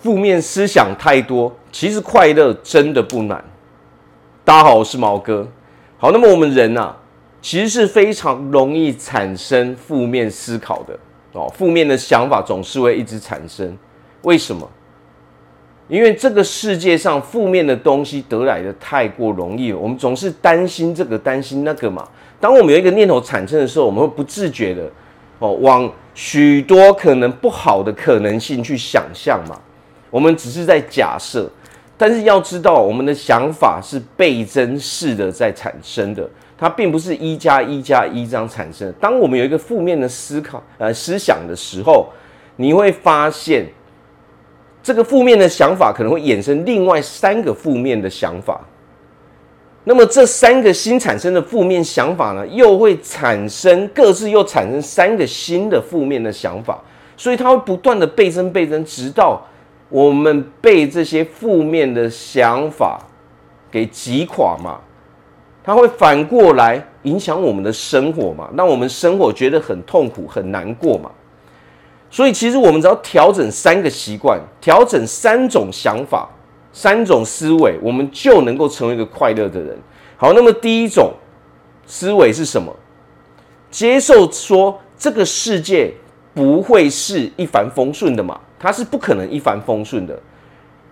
负面思想太多，其实快乐真的不难。大家好，我是毛哥。好，那么我们人啊，其实是非常容易产生负面思考的哦，负面的想法总是会一直产生。为什么？因为这个世界上负面的东西得来的太过容易了，我们总是担心这个担心那个嘛。当我们有一个念头产生的时候，我们会不自觉的哦，往许多可能不好的可能性去想象嘛。我们只是在假设，但是要知道，我们的想法是倍增式的在产生的，它并不是一加一加一这样产生。当我们有一个负面的思考呃思想的时候，你会发现。这个负面的想法可能会衍生另外三个负面的想法，那么这三个新产生的负面想法呢，又会产生各自又产生三个新的负面的想法，所以它会不断的倍增倍增，直到我们被这些负面的想法给击垮嘛，它会反过来影响我们的生活嘛，让我们生活觉得很痛苦很难过嘛。所以，其实我们只要调整三个习惯，调整三种想法、三种思维，我们就能够成为一个快乐的人。好，那么第一种思维是什么？接受说这个世界不会是一帆风顺的嘛，它是不可能一帆风顺的。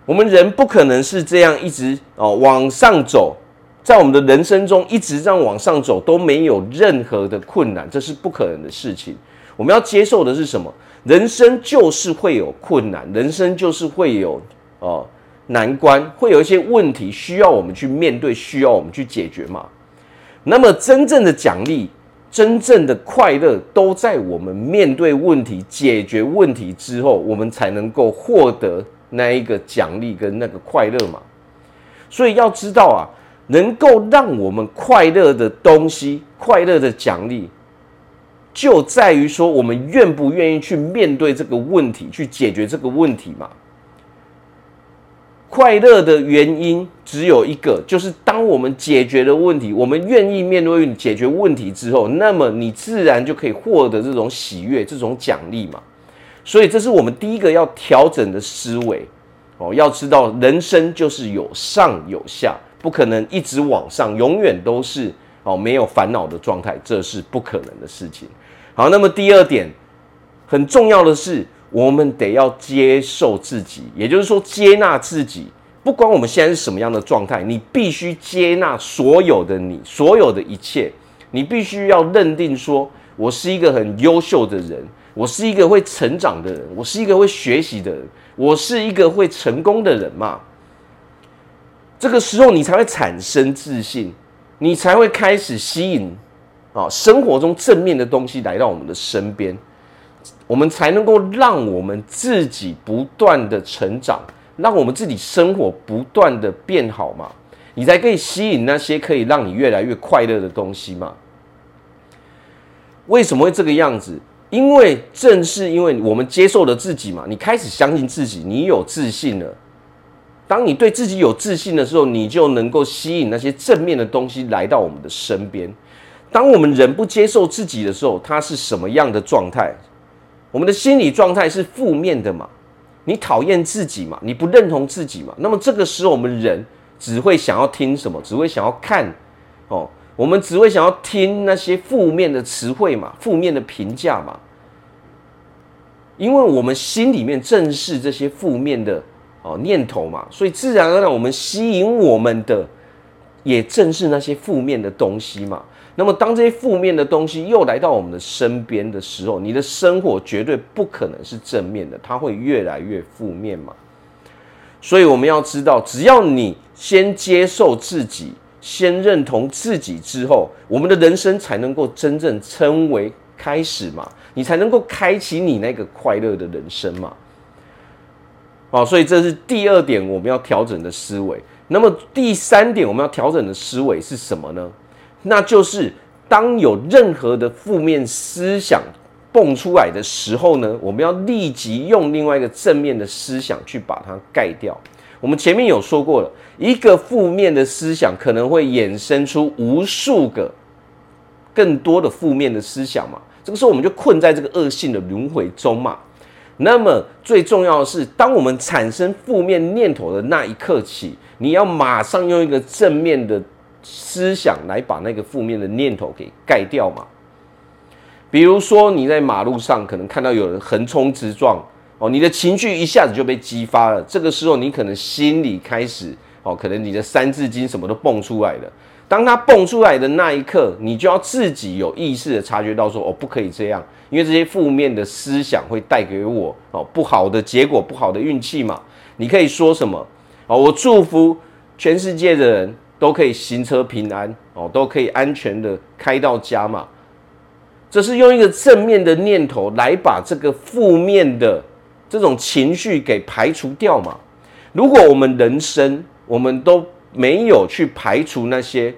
我们人不可能是这样一直哦往上走，在我们的人生中一直这样往上走都没有任何的困难，这是不可能的事情。我们要接受的是什么？人生就是会有困难，人生就是会有哦、难关，会有一些问题需要我们去面对，需要我们去解决嘛。那么真正的奖励、真正的快乐，都在我们面对问题、解决问题之后，我们才能够获得那一个奖励跟那个快乐嘛。所以要知道啊，能够让我们快乐的东西、快乐的奖励。就在于说，我们愿不愿意去面对这个问题，去解决这个问题嘛？快乐的原因只有一个，就是当我们解决了问题，我们愿意面对解决问题之后，那么你自然就可以获得这种喜悦、这种奖励嘛。所以，这是我们第一个要调整的思维哦。要知道，人生就是有上有下，不可能一直往上，永远都是哦没有烦恼的状态，这是不可能的事情。好，那么第二点很重要的是，我们得要接受自己，也就是说接纳自己。不管我们现在是什么样的状态，你必须接纳所有的你，所有的一切。你必须要认定说，我是一个很优秀的人，我是一个会成长的人，我是一个会学习的人，我是一个会成功的人嘛。这个时候，你才会产生自信，你才会开始吸引。啊，生活中正面的东西来到我们的身边，我们才能够让我们自己不断的成长，让我们自己生活不断的变好嘛，你才可以吸引那些可以让你越来越快乐的东西嘛。为什么会这个样子？因为正是因为我们接受了自己嘛，你开始相信自己，你有自信了。当你对自己有自信的时候，你就能够吸引那些正面的东西来到我们的身边。当我们人不接受自己的时候，他是什么样的状态？我们的心理状态是负面的嘛？你讨厌自己嘛？你不认同自己嘛？那么这个时候，我们人只会想要听什么？只会想要看哦，我们只会想要听那些负面的词汇嘛？负面的评价嘛？因为我们心里面正是这些负面的哦念头嘛，所以自然而然，我们吸引我们的也正是那些负面的东西嘛。那么，当这些负面的东西又来到我们的身边的时候，你的生活绝对不可能是正面的，它会越来越负面嘛。所以我们要知道，只要你先接受自己，先认同自己之后，我们的人生才能够真正称为开始嘛，你才能够开启你那个快乐的人生嘛。好，所以这是第二点我们要调整的思维。那么第三点我们要调整的思维是什么呢？那就是当有任何的负面思想蹦出来的时候呢，我们要立即用另外一个正面的思想去把它盖掉。我们前面有说过了，一个负面的思想可能会衍生出无数个更多的负面的思想嘛。这个时候我们就困在这个恶性的轮回中嘛。那么最重要的是，当我们产生负面念头的那一刻起，你要马上用一个正面的思想来把那个负面的念头给盖掉嘛。比如说你在马路上可能看到有人横冲直撞，哦，你的情绪一下子就被激发了。这个时候你可能心里开始，哦，可能你的三字经什么都蹦出来了。当它蹦出来的那一刻，你就要自己有意识的察觉到说，哦，不可以这样，因为这些负面的思想会带给我哦不好的结果，不好的运气嘛。你可以说什么？哦，我祝福全世界的人都可以行车平安，哦，都可以安全的开到家嘛。这是用一个正面的念头来把这个负面的这种情绪给排除掉嘛。如果我们人生我们都没有去排除那些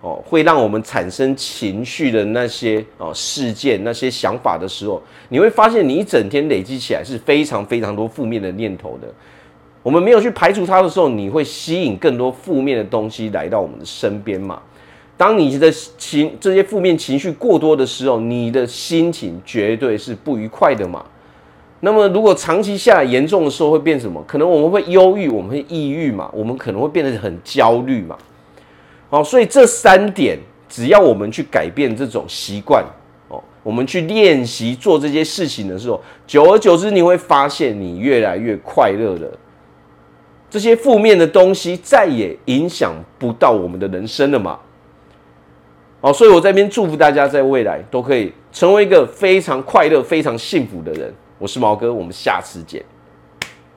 哦会让我们产生情绪的那些哦事件、那些想法的时候，你会发现你一整天累积起来是非常非常多负面的念头的。我们没有去排除它的时候，你会吸引更多负面的东西来到我们的身边嘛。当你的情这些负面情绪过多的时候，你的心情绝对是不愉快的嘛。那么，如果长期下来严重的时候，会变什么？可能我们会忧郁，我们会抑郁嘛，我们可能会变得很焦虑嘛。好，所以这三点，只要我们去改变这种习惯哦，我们去练习做这些事情的时候，久而久之，你会发现你越来越快乐了。这些负面的东西再也影响不到我们的人生了嘛。好，所以我在这边祝福大家，在未来都可以成为一个非常快乐、非常幸福的人。我是毛哥，我们下次见。